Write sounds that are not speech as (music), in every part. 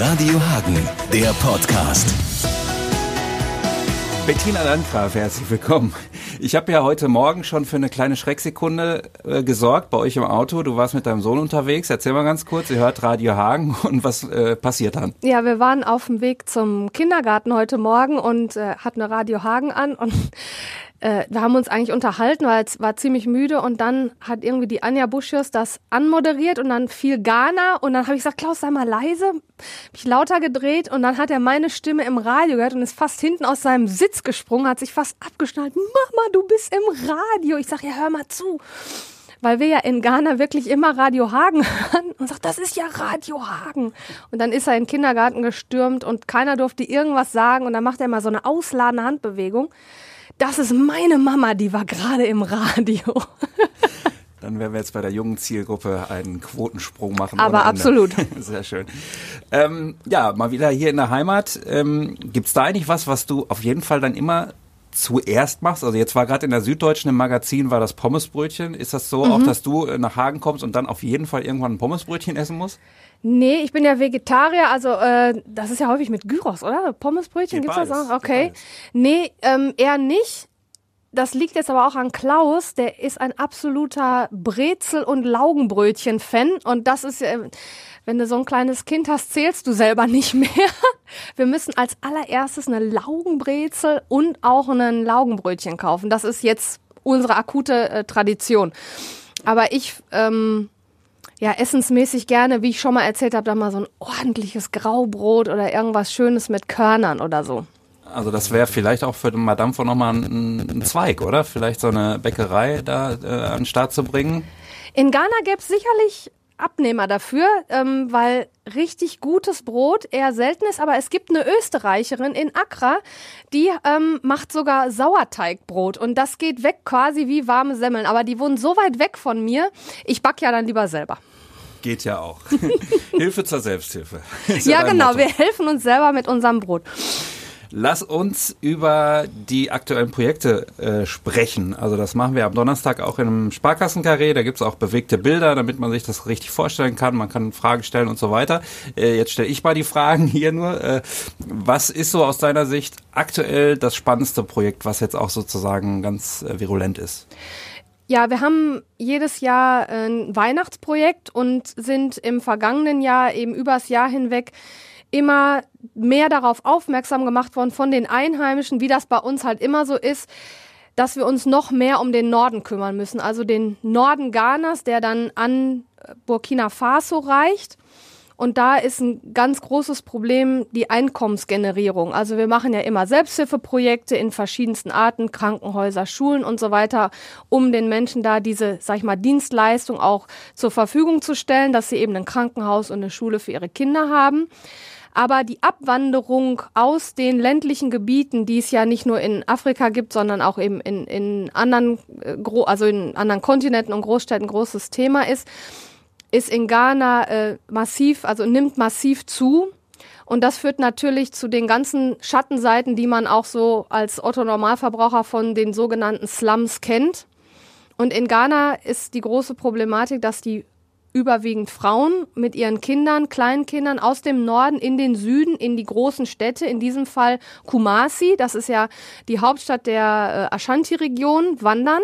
Radio Hagen, der Podcast. Bettina Landgraf, herzlich willkommen. Ich habe ja heute Morgen schon für eine kleine Schrecksekunde äh, gesorgt bei euch im Auto. Du warst mit deinem Sohn unterwegs. Erzähl mal ganz kurz, ihr hört Radio Hagen (laughs) und was äh, passiert dann? Ja, wir waren auf dem Weg zum Kindergarten heute Morgen und äh, hatten Radio Hagen an und äh, wir haben uns eigentlich unterhalten, weil es war ziemlich müde und dann hat irgendwie die Anja Buschius das anmoderiert und dann fiel Ghana und dann habe ich gesagt, Klaus, sei mal leise, mich lauter gedreht und dann hat er meine Stimme im Radio gehört und ist fast hinten aus seinem Sitz gesprungen, hat sich fast abgeschnallt. Mama, du bist im Radio. Ich sag, ja, hör mal zu weil wir ja in Ghana wirklich immer Radio Hagen (laughs) hören und sagt, das ist ja Radio Hagen. Und dann ist er in den Kindergarten gestürmt und keiner durfte irgendwas sagen und dann macht er mal so eine ausladende Handbewegung das ist meine Mama, die war gerade im Radio. (laughs) Dann werden wir jetzt bei der jungen Zielgruppe einen Quotensprung machen. Aber absolut. (laughs) Sehr schön. Ähm, ja, mal wieder hier in der Heimat. Ähm, Gibt es da eigentlich was, was du auf jeden Fall dann immer zuerst machst? Also jetzt war gerade in der Süddeutschen im Magazin war das Pommesbrötchen. Ist das so, mhm. auch dass du nach Hagen kommst und dann auf jeden Fall irgendwann ein Pommesbrötchen essen musst? Nee, ich bin ja Vegetarier, also äh, das ist ja häufig mit Gyros, oder? Pommesbrötchen gibt's das auch? Okay. Nee, ähm, eher nicht. Das liegt jetzt aber auch an Klaus, der ist ein absoluter Brezel- und Laugenbrötchen-Fan. Und das ist, äh, wenn du so ein kleines Kind hast, zählst du selber nicht mehr. (laughs) Wir müssen als allererstes eine Laugenbrezel und auch ein Laugenbrötchen kaufen. Das ist jetzt unsere akute äh, Tradition. Aber ich ähm, ja, essensmäßig gerne, wie ich schon mal erzählt habe, da mal so ein ordentliches Graubrot oder irgendwas Schönes mit Körnern oder so. Also das wäre vielleicht auch für Madame von nochmal ein, ein Zweig, oder? Vielleicht so eine Bäckerei da äh, an den Start zu bringen? In Ghana gäbe es sicherlich Abnehmer dafür, ähm, weil richtig gutes Brot eher selten ist. Aber es gibt eine Österreicherin in Accra, die ähm, macht sogar Sauerteigbrot und das geht weg quasi wie warme Semmeln. Aber die wohnen so weit weg von mir, ich back ja dann lieber selber. Geht ja auch. (laughs) Hilfe zur Selbsthilfe. ja, ja genau. Motto. Wir helfen uns selber mit unserem Brot. Lass uns über die aktuellen Projekte äh, sprechen. Also das machen wir am Donnerstag auch in einem Sparkassenkarree. Da gibt's auch bewegte Bilder, damit man sich das richtig vorstellen kann. Man kann Fragen stellen und so weiter. Äh, jetzt stelle ich mal die Fragen (laughs) hier nur. Äh, was ist so aus deiner Sicht aktuell das spannendste Projekt, was jetzt auch sozusagen ganz äh, virulent ist? Ja, wir haben jedes Jahr ein Weihnachtsprojekt und sind im vergangenen Jahr eben übers Jahr hinweg immer mehr darauf aufmerksam gemacht worden von den Einheimischen, wie das bei uns halt immer so ist, dass wir uns noch mehr um den Norden kümmern müssen. Also den Norden Ghanas, der dann an Burkina Faso reicht. Und da ist ein ganz großes Problem die Einkommensgenerierung. Also wir machen ja immer Selbsthilfeprojekte in verschiedensten Arten, Krankenhäuser, Schulen und so weiter, um den Menschen da diese, sag ich mal, Dienstleistung auch zur Verfügung zu stellen, dass sie eben ein Krankenhaus und eine Schule für ihre Kinder haben. Aber die Abwanderung aus den ländlichen Gebieten, die es ja nicht nur in Afrika gibt, sondern auch eben in, in anderen, äh, also in anderen Kontinenten und Großstädten großes Thema ist, ist in Ghana äh, massiv, also nimmt massiv zu. Und das führt natürlich zu den ganzen Schattenseiten, die man auch so als Otto-Normalverbraucher von den sogenannten Slums kennt. Und in Ghana ist die große Problematik, dass die überwiegend Frauen mit ihren Kindern, Kleinkindern aus dem Norden in den Süden, in die großen Städte, in diesem Fall Kumasi, das ist ja die Hauptstadt der äh, Ashanti-Region, wandern.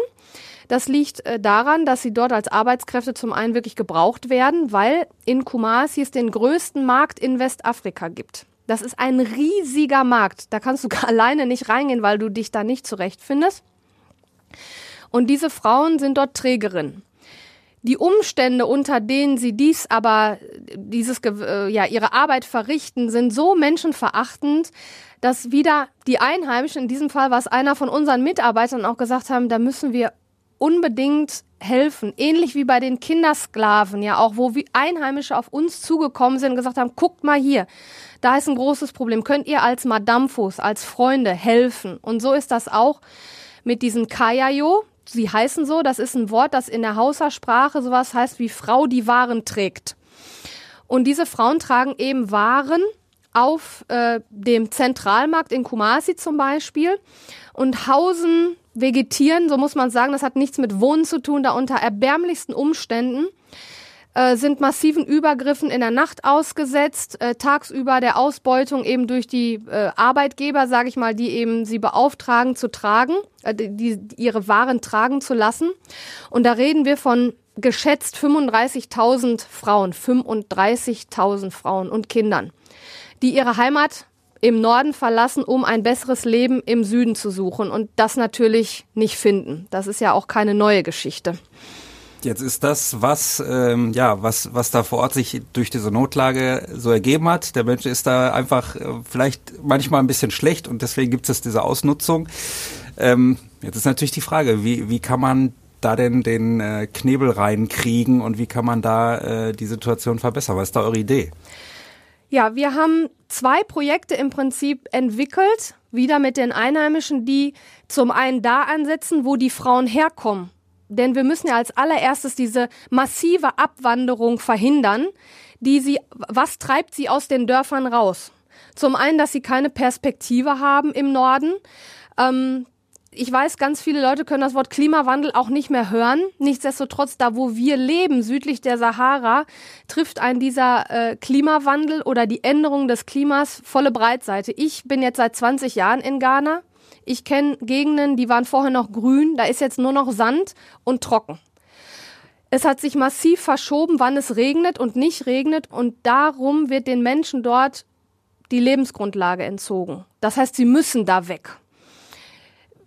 Das liegt äh, daran, dass sie dort als Arbeitskräfte zum einen wirklich gebraucht werden, weil in Kumasi es den größten Markt in Westafrika gibt. Das ist ein riesiger Markt. Da kannst du (laughs) alleine nicht reingehen, weil du dich da nicht zurechtfindest. Und diese Frauen sind dort Trägerinnen. Die Umstände, unter denen sie dies aber, dieses, äh, ja, ihre Arbeit verrichten, sind so menschenverachtend, dass wieder die Einheimischen, in diesem Fall war es einer von unseren Mitarbeitern auch gesagt haben, da müssen wir unbedingt helfen. Ähnlich wie bei den Kindersklaven, ja, auch wo Einheimische auf uns zugekommen sind und gesagt haben, guckt mal hier, da ist ein großes Problem. Könnt ihr als Madamfos, als Freunde helfen? Und so ist das auch mit diesen Kayayo, sie heißen so, das ist ein Wort, das in der Hausa-Sprache sowas heißt wie Frau, die Waren trägt. Und diese Frauen tragen eben Waren auf äh, dem Zentralmarkt in Kumasi zum Beispiel und hausen, vegetieren, so muss man sagen, das hat nichts mit Wohnen zu tun, da unter erbärmlichsten Umständen äh, sind massiven Übergriffen in der Nacht ausgesetzt, äh, tagsüber der Ausbeutung eben durch die äh, Arbeitgeber, sage ich mal, die eben sie beauftragen zu tragen, äh, die, die ihre Waren tragen zu lassen. Und da reden wir von geschätzt 35.000 Frauen, 35.000 Frauen und Kindern, die ihre Heimat im Norden verlassen, um ein besseres Leben im Süden zu suchen und das natürlich nicht finden. Das ist ja auch keine neue Geschichte. Jetzt ist das, was ähm, ja, was was da vor Ort sich durch diese Notlage so ergeben hat. Der Mensch ist da einfach äh, vielleicht manchmal ein bisschen schlecht und deswegen gibt es diese Ausnutzung. Ähm, jetzt ist natürlich die Frage, wie wie kann man da denn den äh, Knebel reinkriegen und wie kann man da äh, die Situation verbessern? Was ist da eure Idee? Ja, wir haben zwei Projekte im Prinzip entwickelt, wieder mit den Einheimischen, die zum einen da ansetzen, wo die Frauen herkommen. Denn wir müssen ja als allererstes diese massive Abwanderung verhindern, die sie, was treibt sie aus den Dörfern raus? Zum einen, dass sie keine Perspektive haben im Norden, ähm, ich weiß, ganz viele Leute können das Wort Klimawandel auch nicht mehr hören. Nichtsdestotrotz, da wo wir leben, südlich der Sahara, trifft ein dieser äh, Klimawandel oder die Änderung des Klimas volle Breitseite. Ich bin jetzt seit 20 Jahren in Ghana. Ich kenne Gegenden, die waren vorher noch grün, da ist jetzt nur noch Sand und trocken. Es hat sich massiv verschoben, wann es regnet und nicht regnet und darum wird den Menschen dort die Lebensgrundlage entzogen. Das heißt, sie müssen da weg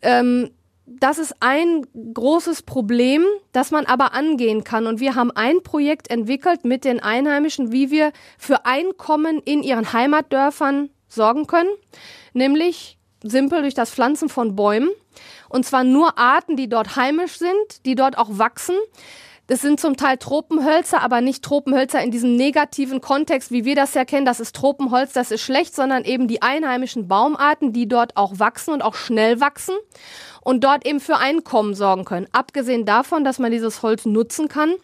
ähm, das ist ein großes Problem, das man aber angehen kann. Und wir haben ein Projekt entwickelt mit den Einheimischen, wie wir für Einkommen in ihren Heimatdörfern sorgen können. Nämlich simpel durch das Pflanzen von Bäumen. Und zwar nur Arten, die dort heimisch sind, die dort auch wachsen. Das sind zum Teil Tropenhölzer, aber nicht Tropenhölzer in diesem negativen Kontext, wie wir das ja kennen. Das ist Tropenholz, das ist schlecht, sondern eben die einheimischen Baumarten, die dort auch wachsen und auch schnell wachsen und dort eben für Einkommen sorgen können. Abgesehen davon, dass man dieses Holz nutzen kann,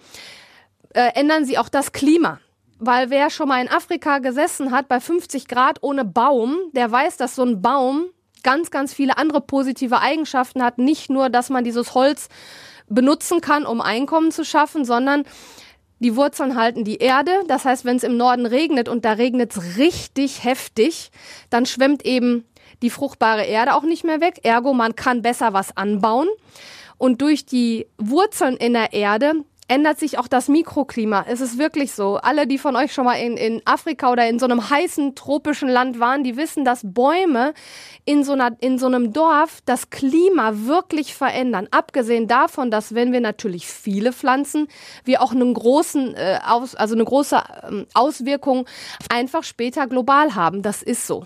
äh, ändern sie auch das Klima. Weil wer schon mal in Afrika gesessen hat bei 50 Grad ohne Baum, der weiß, dass so ein Baum ganz, ganz viele andere positive Eigenschaften hat. Nicht nur, dass man dieses Holz benutzen kann, um Einkommen zu schaffen, sondern die Wurzeln halten die Erde. Das heißt, wenn es im Norden regnet und da regnet es richtig heftig, dann schwemmt eben die fruchtbare Erde auch nicht mehr weg. Ergo, man kann besser was anbauen. Und durch die Wurzeln in der Erde ändert sich auch das Mikroklima. Es ist wirklich so. Alle, die von euch schon mal in, in Afrika oder in so einem heißen tropischen Land waren, die wissen, dass Bäume in so, einer, in so einem Dorf das Klima wirklich verändern. Abgesehen davon, dass wenn wir natürlich viele pflanzen, wir auch einen großen, äh, aus, also eine große ähm, Auswirkung einfach später global haben. Das ist so.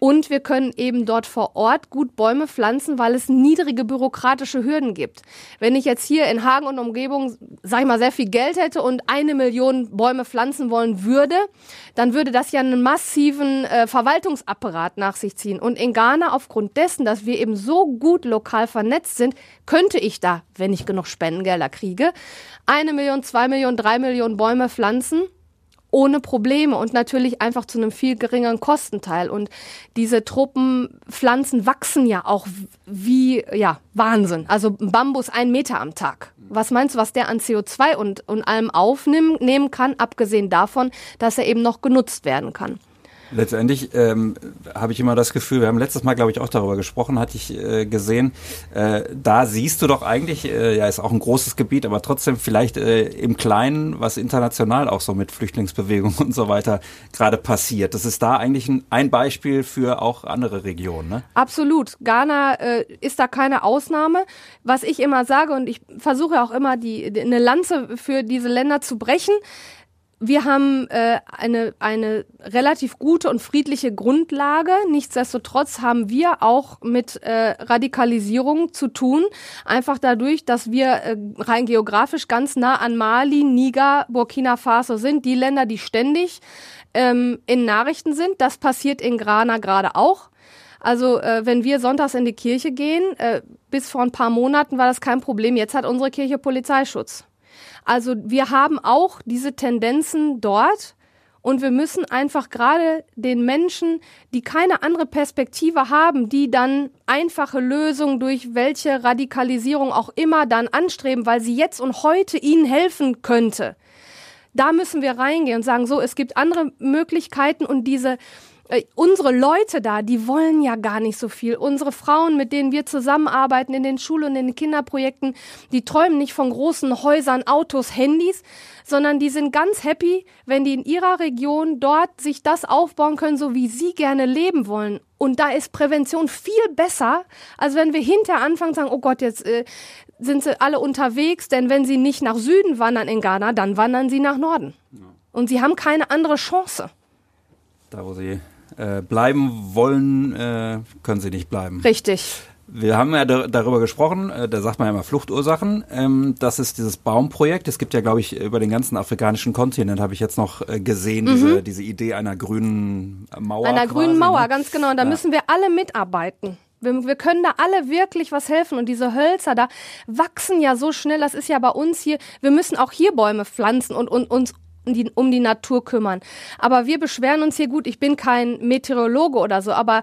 Und wir können eben dort vor Ort gut Bäume pflanzen, weil es niedrige bürokratische Hürden gibt. Wenn ich jetzt hier in Hagen und Umgebung, sag ich mal, sehr viel Geld hätte und eine Million Bäume pflanzen wollen würde, dann würde das ja einen massiven äh, Verwaltungsapparat nach sich ziehen. Und in Ghana, aufgrund dessen, dass wir eben so gut lokal vernetzt sind, könnte ich da, wenn ich genug Spendengelder kriege, eine Million, zwei Millionen, drei Millionen Bäume pflanzen ohne Probleme und natürlich einfach zu einem viel geringeren Kostenteil. Und diese Tropenpflanzen wachsen ja auch wie, ja, Wahnsinn. Also Bambus ein Meter am Tag. Was meinst du, was der an CO2 und, und allem aufnehmen kann, abgesehen davon, dass er eben noch genutzt werden kann? Letztendlich ähm, habe ich immer das Gefühl, wir haben letztes Mal, glaube ich, auch darüber gesprochen, hatte ich äh, gesehen, äh, da siehst du doch eigentlich, äh, ja, ist auch ein großes Gebiet, aber trotzdem vielleicht äh, im Kleinen, was international auch so mit Flüchtlingsbewegungen und so weiter gerade passiert. Das ist da eigentlich ein, ein Beispiel für auch andere Regionen. Ne? Absolut. Ghana äh, ist da keine Ausnahme. Was ich immer sage, und ich versuche auch immer, die, eine Lanze für diese Länder zu brechen, wir haben äh, eine, eine relativ gute und friedliche Grundlage. Nichtsdestotrotz haben wir auch mit äh, Radikalisierung zu tun. Einfach dadurch, dass wir äh, rein geografisch ganz nah an Mali, Niger, Burkina Faso sind. Die Länder, die ständig ähm, in Nachrichten sind. Das passiert in Ghana gerade auch. Also äh, wenn wir sonntags in die Kirche gehen, äh, bis vor ein paar Monaten war das kein Problem. Jetzt hat unsere Kirche Polizeischutz. Also wir haben auch diese Tendenzen dort. Und wir müssen einfach gerade den Menschen, die keine andere Perspektive haben, die dann einfache Lösungen durch welche Radikalisierung auch immer dann anstreben, weil sie jetzt und heute ihnen helfen könnte, Da müssen wir reingehen und sagen, so, es gibt andere Möglichkeiten und diese äh, unsere Leute da, die wollen ja gar nicht so viel. Unsere Frauen, mit denen wir zusammenarbeiten in den Schul- und in den Kinderprojekten, die träumen nicht von großen Häusern, Autos, Handys, sondern die sind ganz happy, wenn die in ihrer Region dort sich das aufbauen können, so wie sie gerne leben wollen. Und da ist Prävention viel besser, als wenn wir hinterher anfangen sagen, oh Gott, jetzt äh, sind sie alle unterwegs, denn wenn sie nicht nach Süden wandern in Ghana, dann wandern sie nach Norden. Und sie haben keine andere Chance. Da, wo sie äh, bleiben wollen, äh, können sie nicht bleiben. Richtig. Wir haben ja darüber gesprochen, äh, da sagt man ja immer Fluchtursachen. Ähm, das ist dieses Baumprojekt. Es gibt ja, glaube ich, über den ganzen afrikanischen Kontinent, habe ich jetzt noch äh, gesehen, mhm. diese, diese Idee einer grünen Mauer. Einer quasi, grünen Mauer, ne? ganz genau. Und da ja. müssen wir alle mitarbeiten. Wir, wir, können da alle wirklich was helfen. Und diese Hölzer da wachsen ja so schnell. Das ist ja bei uns hier. Wir müssen auch hier Bäume pflanzen und, und uns die, um die Natur kümmern. Aber wir beschweren uns hier gut. Ich bin kein Meteorologe oder so, aber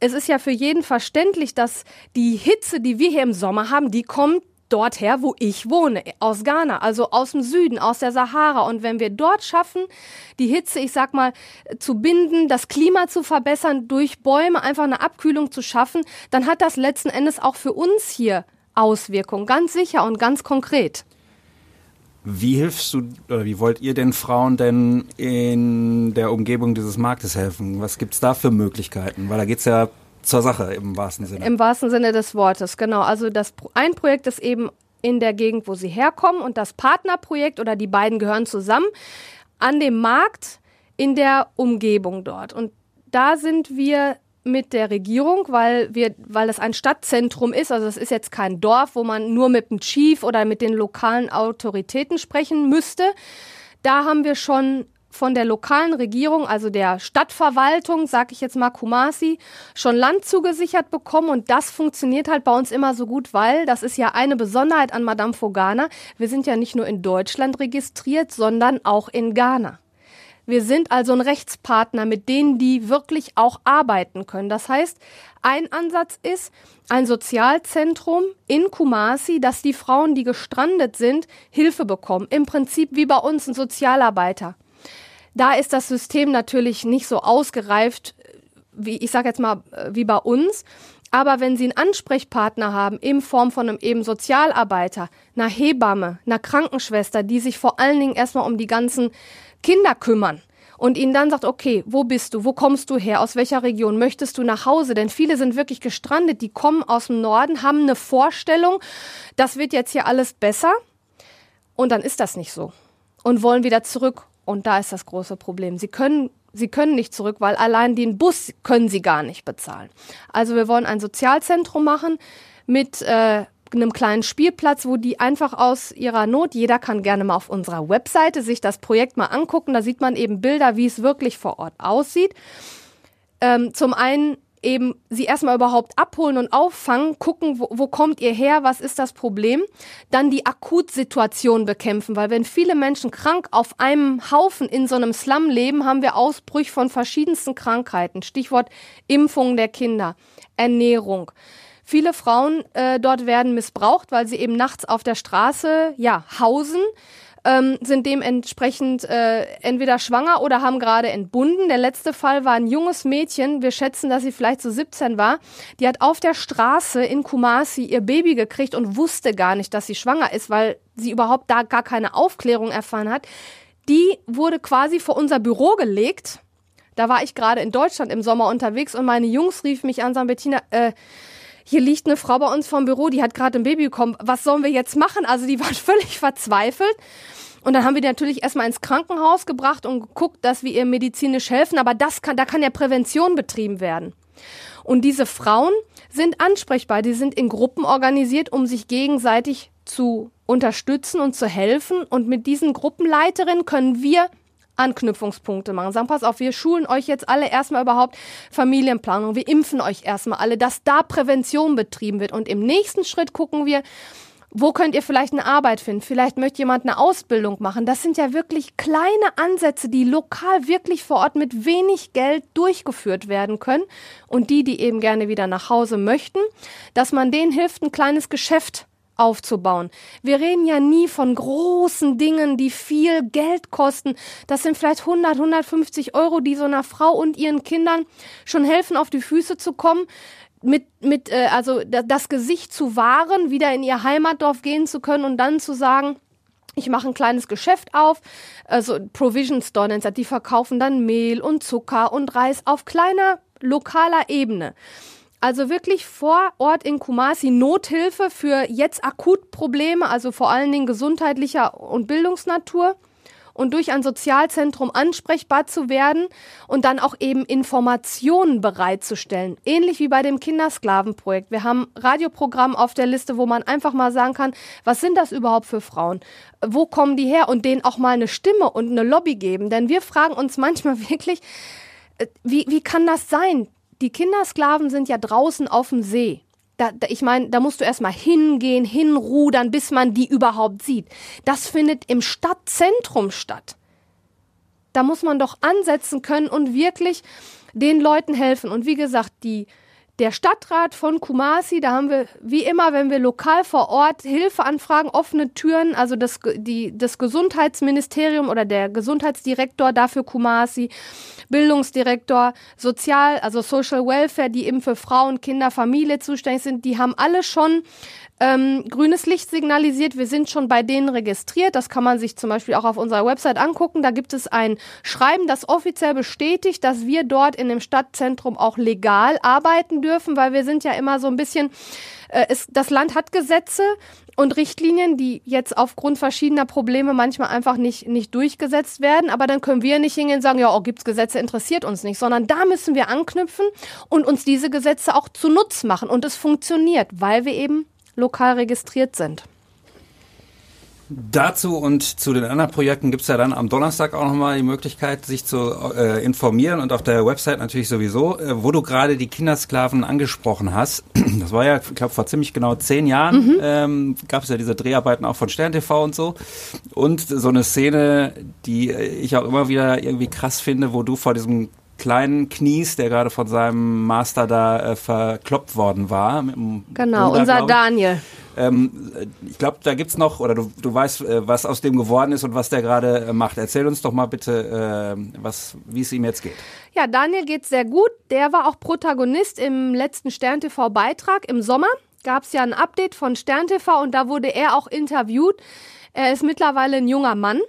es ist ja für jeden verständlich, dass die Hitze, die wir hier im Sommer haben, die kommt dort her, wo ich wohne, aus Ghana, also aus dem Süden, aus der Sahara. Und wenn wir dort schaffen, die Hitze, ich sag mal, zu binden, das Klima zu verbessern, durch Bäume einfach eine Abkühlung zu schaffen, dann hat das letzten Endes auch für uns hier Auswirkungen, ganz sicher und ganz konkret. Wie hilfst du oder wie wollt ihr den Frauen denn in der Umgebung dieses Marktes helfen? Was gibt es da für Möglichkeiten? Weil da geht es ja zur Sache im wahrsten Sinne. Im wahrsten Sinne des Wortes, genau. Also das ein Projekt ist eben in der Gegend, wo sie herkommen und das Partnerprojekt oder die beiden gehören zusammen an dem Markt in der Umgebung dort. Und da sind wir mit der Regierung, weil wir, weil das ein Stadtzentrum ist. Also es ist jetzt kein Dorf, wo man nur mit dem Chief oder mit den lokalen Autoritäten sprechen müsste. Da haben wir schon von der lokalen Regierung, also der Stadtverwaltung, sag ich jetzt mal Kumasi, schon Land zugesichert bekommen und das funktioniert halt bei uns immer so gut, weil das ist ja eine Besonderheit an Madame Fogana. Wir sind ja nicht nur in Deutschland registriert, sondern auch in Ghana. Wir sind also ein Rechtspartner, mit denen die wirklich auch arbeiten können. Das heißt, ein Ansatz ist ein Sozialzentrum in Kumasi, dass die Frauen, die gestrandet sind, Hilfe bekommen. Im Prinzip wie bei uns ein Sozialarbeiter. Da ist das System natürlich nicht so ausgereift, wie ich sage jetzt mal, wie bei uns. Aber wenn Sie einen Ansprechpartner haben, in Form von einem eben Sozialarbeiter, einer Hebamme, einer Krankenschwester, die sich vor allen Dingen erstmal um die ganzen Kinder kümmern und ihnen dann sagt, okay, wo bist du, wo kommst du her, aus welcher Region, möchtest du nach Hause? Denn viele sind wirklich gestrandet, die kommen aus dem Norden, haben eine Vorstellung, das wird jetzt hier alles besser und dann ist das nicht so und wollen wieder zurück. Und da ist das große Problem. Sie können sie können nicht zurück, weil allein den Bus können sie gar nicht bezahlen. Also wir wollen ein Sozialzentrum machen mit äh, einem kleinen Spielplatz, wo die einfach aus ihrer Not, jeder kann gerne mal auf unserer Webseite sich das Projekt mal angucken, da sieht man eben Bilder, wie es wirklich vor Ort aussieht. Ähm, zum einen eben sie erstmal überhaupt abholen und auffangen, gucken, wo, wo kommt ihr her, was ist das Problem, dann die Akutsituation bekämpfen, weil wenn viele Menschen krank auf einem Haufen in so einem Slum leben, haben wir Ausbrüche von verschiedensten Krankheiten, Stichwort Impfung der Kinder, Ernährung. Viele Frauen äh, dort werden missbraucht, weil sie eben nachts auf der Straße ja hausen. Ähm, sind dementsprechend äh, entweder schwanger oder haben gerade entbunden. Der letzte Fall war ein junges Mädchen, wir schätzen, dass sie vielleicht so 17 war, die hat auf der Straße in Kumasi ihr Baby gekriegt und wusste gar nicht, dass sie schwanger ist, weil sie überhaupt da gar keine Aufklärung erfahren hat. Die wurde quasi vor unser Büro gelegt. Da war ich gerade in Deutschland im Sommer unterwegs und meine Jungs riefen mich an, sagen, Bettina, äh, hier liegt eine Frau bei uns vom Büro, die hat gerade ein Baby bekommen. Was sollen wir jetzt machen? Also die (laughs) waren völlig verzweifelt. Und dann haben wir die natürlich erstmal ins Krankenhaus gebracht und geguckt, dass wir ihr medizinisch helfen. Aber das kann, da kann ja Prävention betrieben werden. Und diese Frauen sind ansprechbar. Die sind in Gruppen organisiert, um sich gegenseitig zu unterstützen und zu helfen. Und mit diesen Gruppenleiterinnen können wir Anknüpfungspunkte machen. Sagen, pass auf, wir schulen euch jetzt alle erstmal überhaupt Familienplanung. Wir impfen euch erstmal alle, dass da Prävention betrieben wird. Und im nächsten Schritt gucken wir, wo könnt ihr vielleicht eine Arbeit finden? Vielleicht möchte jemand eine Ausbildung machen. Das sind ja wirklich kleine Ansätze, die lokal wirklich vor Ort mit wenig Geld durchgeführt werden können. Und die, die eben gerne wieder nach Hause möchten, dass man denen hilft, ein kleines Geschäft aufzubauen. Wir reden ja nie von großen Dingen, die viel Geld kosten. Das sind vielleicht 100, 150 Euro, die so einer Frau und ihren Kindern schon helfen, auf die Füße zu kommen mit, mit äh, also das Gesicht zu wahren, wieder in ihr Heimatdorf gehen zu können und dann zu sagen, ich mache ein kleines Geschäft auf, also Provision Store nennt das, die verkaufen dann Mehl und Zucker und Reis auf kleiner lokaler Ebene. Also wirklich vor Ort in Kumasi Nothilfe für jetzt akut Probleme, also vor allen Dingen gesundheitlicher und Bildungsnatur und durch ein Sozialzentrum ansprechbar zu werden und dann auch eben Informationen bereitzustellen. Ähnlich wie bei dem Kindersklavenprojekt. Wir haben Radioprogramm auf der Liste, wo man einfach mal sagen kann, was sind das überhaupt für Frauen? Wo kommen die her? Und denen auch mal eine Stimme und eine Lobby geben. Denn wir fragen uns manchmal (laughs) wirklich, äh, wie, wie kann das sein? Die Kindersklaven sind ja draußen auf dem See da, da, ich meine, da musst du erstmal hingehen, hinrudern, bis man die überhaupt sieht. Das findet im Stadtzentrum statt. Da muss man doch ansetzen können und wirklich den Leuten helfen. Und wie gesagt, die, der Stadtrat von Kumasi, da haben wir, wie immer, wenn wir lokal vor Ort Hilfe anfragen, offene Türen, also das, die, das Gesundheitsministerium oder der Gesundheitsdirektor dafür Kumasi, Bildungsdirektor, Sozial, also Social Welfare, die eben für Frauen, Kinder, Familie zuständig sind, die haben alle schon ähm, grünes Licht signalisiert. Wir sind schon bei denen registriert. Das kann man sich zum Beispiel auch auf unserer Website angucken. Da gibt es ein Schreiben, das offiziell bestätigt, dass wir dort in dem Stadtzentrum auch legal arbeiten dürfen, weil wir sind ja immer so ein bisschen, äh, es, das Land hat Gesetze und Richtlinien, die jetzt aufgrund verschiedener Probleme manchmal einfach nicht, nicht durchgesetzt werden. Aber dann können wir nicht hingehen und sagen, ja, oh, gibt's Gesetze, interessiert uns nicht, sondern da müssen wir anknüpfen und uns diese Gesetze auch zunutz machen. Und es funktioniert, weil wir eben lokal registriert sind. Dazu und zu den anderen Projekten gibt es ja dann am Donnerstag auch nochmal die Möglichkeit, sich zu äh, informieren und auf der Website natürlich sowieso, äh, wo du gerade die Kindersklaven angesprochen hast. (clears throat) Das war ja, ich glaube, vor ziemlich genau zehn Jahren mhm. ähm, gab es ja diese Dreharbeiten auch von Stern TV und so. Und so eine Szene, die ich auch immer wieder irgendwie krass finde, wo du vor diesem kleinen Knies, der gerade von seinem Master da äh, verkloppt worden war. genau, Bruder, unser Daniel. Ähm, ich glaube, da gibt's noch, oder du, du weißt, äh, was aus dem geworden ist und was der gerade äh, macht. Erzähl uns doch mal bitte, äh, was, wie es ihm jetzt geht. Ja, Daniel geht sehr gut. Der war auch Protagonist im letzten Stern TV Beitrag im Sommer. Gab es ja ein Update von Stern TV und da wurde er auch interviewt. Er ist mittlerweile ein junger Mann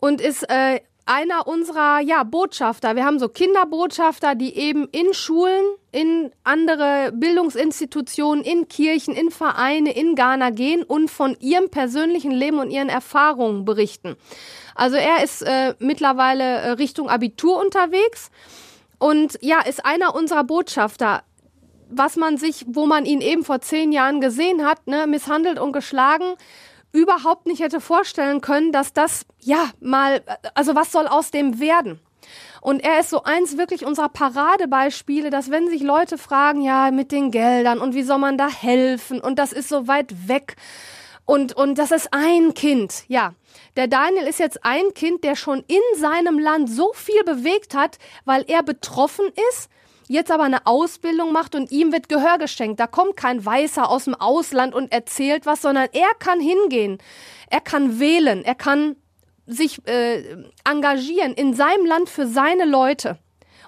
und ist äh, einer unserer ja, Botschafter. Wir haben so Kinderbotschafter, die eben in Schulen, in andere Bildungsinstitutionen, in Kirchen, in Vereine in Ghana gehen und von ihrem persönlichen Leben und ihren Erfahrungen berichten. Also er ist äh, mittlerweile äh, Richtung Abitur unterwegs und ja, ist einer unserer Botschafter was man sich, wo man ihn eben vor zehn Jahren gesehen hat, ne, misshandelt und geschlagen, überhaupt nicht hätte vorstellen können, dass das, ja, mal, also was soll aus dem werden? Und er ist so eins wirklich unserer Paradebeispiele, dass wenn sich Leute fragen, ja, mit den Geldern und wie soll man da helfen und das ist so weit weg und, und das ist ein Kind, ja. Der Daniel ist jetzt ein Kind, der schon in seinem Land so viel bewegt hat, weil er betroffen ist jetzt aber eine Ausbildung macht und ihm wird Gehör geschenkt. Da kommt kein Weißer aus dem Ausland und erzählt was, sondern er kann hingehen. Er kann wählen. Er kann sich äh, engagieren in seinem Land für seine Leute.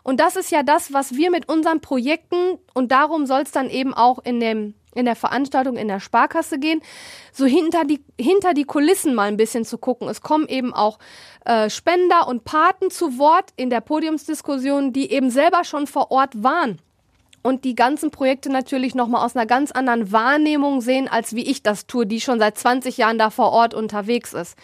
Und das ist ja das, was wir mit unseren Projekten, und darum soll es dann eben auch in dem in der Veranstaltung in der Sparkasse gehen, so hinter die, hinter die Kulissen mal ein bisschen zu gucken. Es kommen eben auch äh, Spender und Paten zu Wort in der Podiumsdiskussion, die eben selber schon vor Ort waren und die ganzen Projekte natürlich nochmal aus einer ganz anderen Wahrnehmung sehen, als wie ich das tue, die schon seit 20 Jahren da vor Ort unterwegs ist.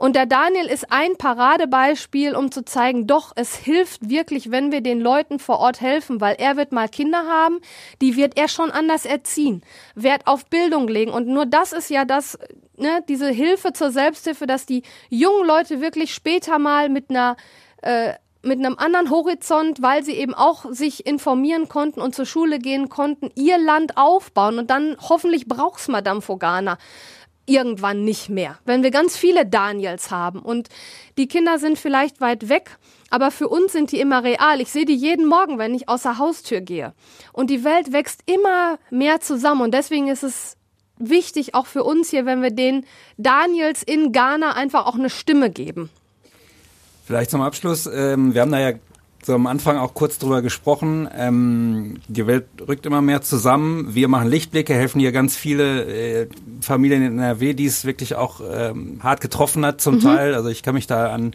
Und der Daniel ist ein Paradebeispiel, um zu zeigen, doch, es hilft wirklich, wenn wir den Leuten vor Ort helfen, weil er wird mal Kinder haben, die wird er schon anders erziehen, Wert auf Bildung legen. Und nur das ist ja das, ne, diese Hilfe zur Selbsthilfe, dass die jungen Leute wirklich später mal mit einer äh, mit einem anderen Horizont, weil sie eben auch sich informieren konnten und zur Schule gehen konnten, ihr Land aufbauen und dann hoffentlich braucht's Madame Fogana irgendwann nicht mehr. Wenn wir ganz viele Daniels haben und die Kinder sind vielleicht weit weg, aber für uns sind die immer real. Ich sehe die jeden Morgen, wenn ich außer Haustür gehe. Und die Welt wächst immer mehr zusammen und deswegen ist es wichtig, auch für uns hier, wenn wir den Daniels in Ghana einfach auch eine Stimme geben. Vielleicht zum Abschluss, ähm, wir haben da ja so am Anfang auch kurz drüber gesprochen. Ähm, die Welt rückt immer mehr zusammen. Wir machen Lichtblicke, helfen hier ganz viele äh, Familien in NRW, die es wirklich auch ähm, hart getroffen hat zum mhm. Teil. Also ich kann mich da an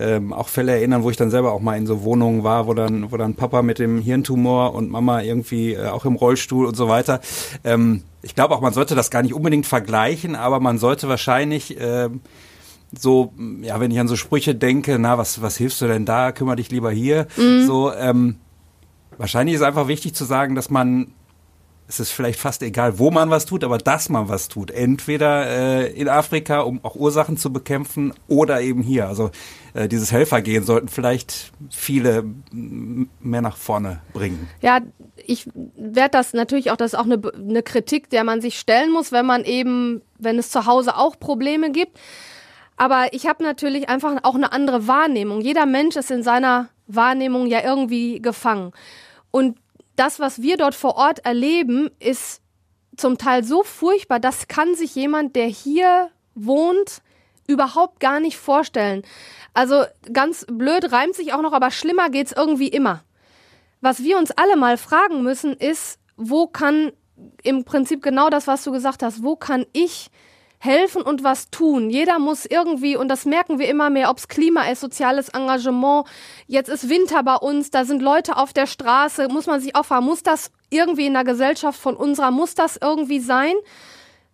ähm, auch Fälle erinnern, wo ich dann selber auch mal in so Wohnungen war, wo dann, wo dann Papa mit dem Hirntumor und Mama irgendwie äh, auch im Rollstuhl und so weiter. Ähm, ich glaube auch, man sollte das gar nicht unbedingt vergleichen, aber man sollte wahrscheinlich äh, so, ja, wenn ich an so Sprüche denke, na, was, was hilfst du denn da? Kümmer dich lieber hier. Mhm. So, ähm, wahrscheinlich ist einfach wichtig zu sagen, dass man, es ist vielleicht fast egal, wo man was tut, aber dass man was tut. Entweder äh, in Afrika, um auch Ursachen zu bekämpfen, oder eben hier. Also äh, dieses Helfergehen sollten vielleicht viele mehr nach vorne bringen. Ja, ich werde das natürlich auch, das ist auch eine, eine Kritik, der man sich stellen muss, wenn man eben, wenn es zu Hause auch Probleme gibt. Aber ich habe natürlich einfach auch eine andere Wahrnehmung. Jeder Mensch ist in seiner Wahrnehmung ja irgendwie gefangen. Und das, was wir dort vor Ort erleben, ist zum Teil so furchtbar, das kann sich jemand, der hier wohnt, überhaupt gar nicht vorstellen. Also ganz blöd reimt sich auch noch, aber schlimmer geht's irgendwie immer. Was wir uns alle mal fragen müssen, ist, wo kann im Prinzip genau das, was du gesagt hast, wo kann ich helfen und was tun. Jeder muss irgendwie, und das merken wir immer mehr, ob es Klima ist, soziales Engagement. Jetzt ist Winter bei uns, da sind Leute auf der Straße, muss man sich auch fragen, muss das irgendwie in der Gesellschaft von unserer, muss das irgendwie sein?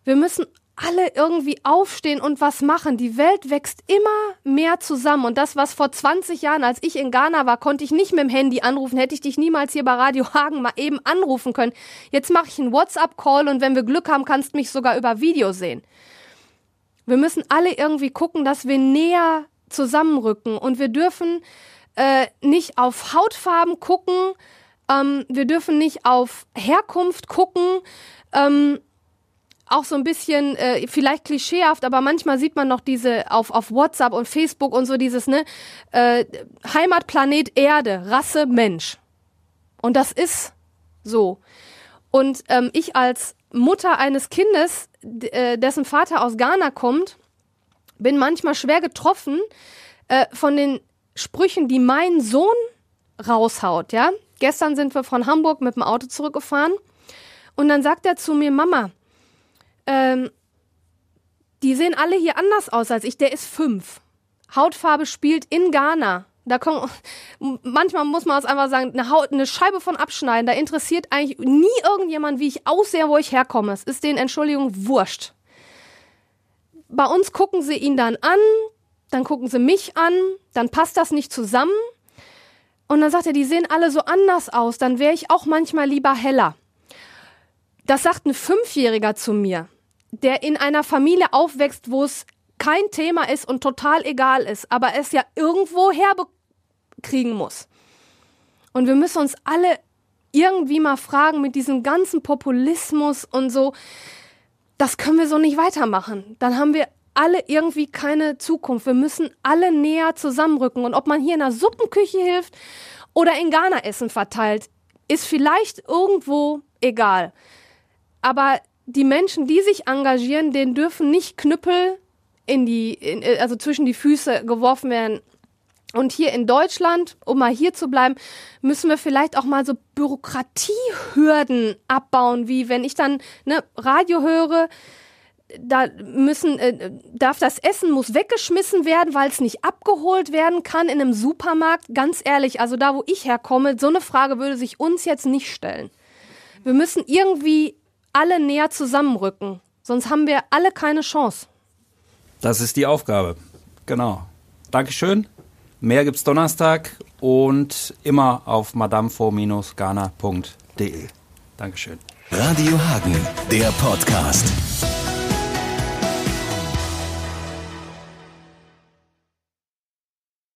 Wir müssen alle irgendwie aufstehen und was machen. Die Welt wächst immer mehr zusammen. Und das, was vor 20 Jahren, als ich in Ghana war, konnte ich nicht mit dem Handy anrufen, hätte ich dich niemals hier bei Radio Hagen mal eben anrufen können. Jetzt mache ich einen WhatsApp-Call und wenn wir Glück haben, kannst du mich sogar über Video sehen. Wir müssen alle irgendwie gucken, dass wir näher zusammenrücken und wir dürfen äh, nicht auf Hautfarben gucken, ähm, wir dürfen nicht auf Herkunft gucken. Ähm, auch so ein bisschen äh, vielleicht klischeehaft, aber manchmal sieht man noch diese auf, auf WhatsApp und Facebook und so dieses, ne, äh, Heimatplanet Erde, Rasse Mensch. Und das ist so. Und ähm, ich als Mutter eines Kindes, äh, dessen Vater aus Ghana kommt, bin manchmal schwer getroffen äh, von den Sprüchen, die mein Sohn raushaut, ja. Gestern sind wir von Hamburg mit dem Auto zurückgefahren und dann sagt er zu mir, Mama, ähm, die sehen alle hier anders aus als ich, der ist fünf. Hautfarbe spielt in Ghana da kommen, manchmal muss man es einfach sagen, eine, Haut, eine Scheibe von abschneiden. Da interessiert eigentlich nie irgendjemand, wie ich aussehe, wo ich herkomme. Es ist denen, Entschuldigung, wurscht. Bei uns gucken sie ihn dann an, dann gucken sie mich an, dann passt das nicht zusammen. Und dann sagt er, die sehen alle so anders aus, dann wäre ich auch manchmal lieber heller. Das sagt ein Fünfjähriger zu mir, der in einer Familie aufwächst, wo es kein Thema ist und total egal ist, aber es ja irgendwo herbekriegen muss. Und wir müssen uns alle irgendwie mal fragen mit diesem ganzen Populismus und so, das können wir so nicht weitermachen. Dann haben wir alle irgendwie keine Zukunft. Wir müssen alle näher zusammenrücken. Und ob man hier in der Suppenküche hilft oder in Ghana Essen verteilt, ist vielleicht irgendwo egal. Aber die Menschen, die sich engagieren, denen dürfen nicht Knüppel in die, in, also zwischen die Füße geworfen werden. Und hier in Deutschland, um mal hier zu bleiben, müssen wir vielleicht auch mal so Bürokratiehürden abbauen, wie wenn ich dann ne, Radio höre, da müssen, äh, darf das Essen muss weggeschmissen werden, weil es nicht abgeholt werden kann in einem Supermarkt. Ganz ehrlich, also da, wo ich herkomme, so eine Frage würde sich uns jetzt nicht stellen. Wir müssen irgendwie alle näher zusammenrücken, sonst haben wir alle keine Chance. Das ist die Aufgabe. Genau. Dankeschön. Mehr gibt's Donnerstag und immer auf madamefo-ghana.de. Dankeschön. Radio Hagen, der Podcast.